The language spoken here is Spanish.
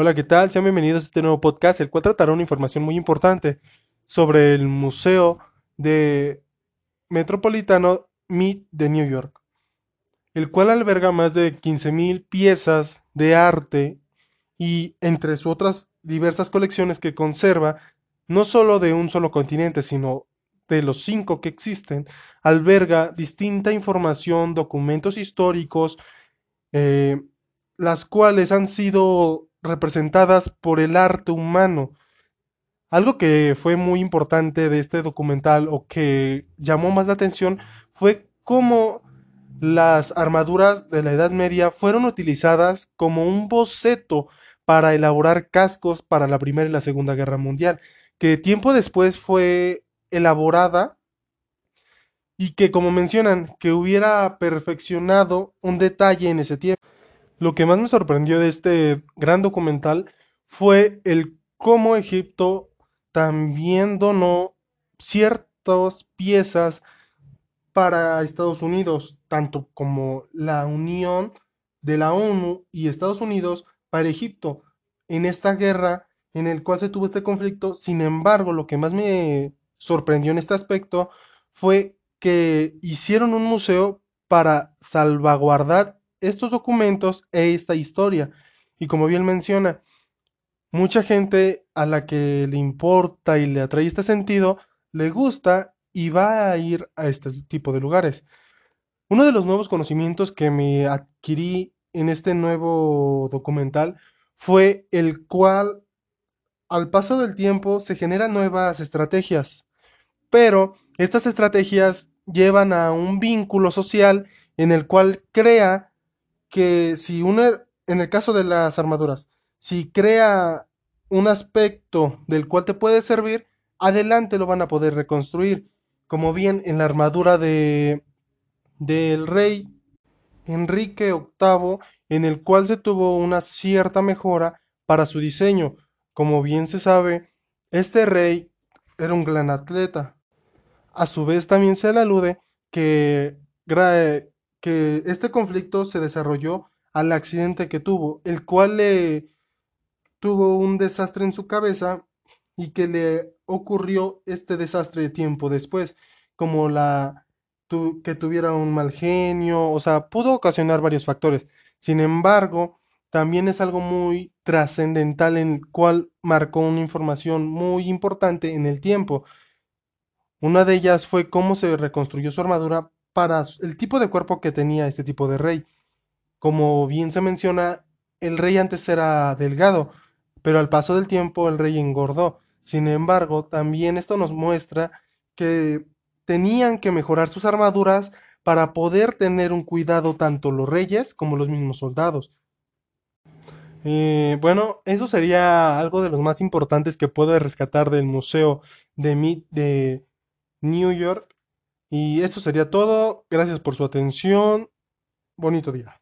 Hola, ¿qué tal? Sean bienvenidos a este nuevo podcast, el cual tratará una información muy importante sobre el Museo de Metropolitano Meet de New York, el cual alberga más de 15.000 piezas de arte y entre sus otras diversas colecciones que conserva, no solo de un solo continente, sino de los cinco que existen, alberga distinta información, documentos históricos, eh, las cuales han sido representadas por el arte humano. Algo que fue muy importante de este documental o que llamó más la atención fue cómo las armaduras de la Edad Media fueron utilizadas como un boceto para elaborar cascos para la Primera y la Segunda Guerra Mundial, que tiempo después fue elaborada y que como mencionan, que hubiera perfeccionado un detalle en ese tiempo. Lo que más me sorprendió de este gran documental fue el cómo Egipto también donó ciertas piezas para Estados Unidos, tanto como la unión de la ONU y Estados Unidos para Egipto en esta guerra en el cual se tuvo este conflicto. Sin embargo, lo que más me sorprendió en este aspecto fue que hicieron un museo para salvaguardar estos documentos e esta historia. Y como bien menciona, mucha gente a la que le importa y le atrae este sentido, le gusta y va a ir a este tipo de lugares. Uno de los nuevos conocimientos que me adquirí en este nuevo documental fue el cual al paso del tiempo se generan nuevas estrategias, pero estas estrategias llevan a un vínculo social en el cual crea que si una, en el caso de las armaduras, si crea un aspecto del cual te puede servir, adelante lo van a poder reconstruir. Como bien en la armadura de del rey Enrique VIII, en el cual se tuvo una cierta mejora para su diseño. Como bien se sabe, este rey era un gran atleta. A su vez también se le alude que que este conflicto se desarrolló al accidente que tuvo, el cual le tuvo un desastre en su cabeza y que le ocurrió este desastre de tiempo después, como la que tuviera un mal genio, o sea, pudo ocasionar varios factores. Sin embargo, también es algo muy trascendental en el cual marcó una información muy importante en el tiempo. Una de ellas fue cómo se reconstruyó su armadura para el tipo de cuerpo que tenía este tipo de rey. Como bien se menciona, el rey antes era delgado, pero al paso del tiempo el rey engordó. Sin embargo, también esto nos muestra que tenían que mejorar sus armaduras para poder tener un cuidado tanto los reyes como los mismos soldados. Eh, bueno, eso sería algo de los más importantes que puedo rescatar del Museo de, de New York y eso sería todo. Gracias por su atención. Bonito día.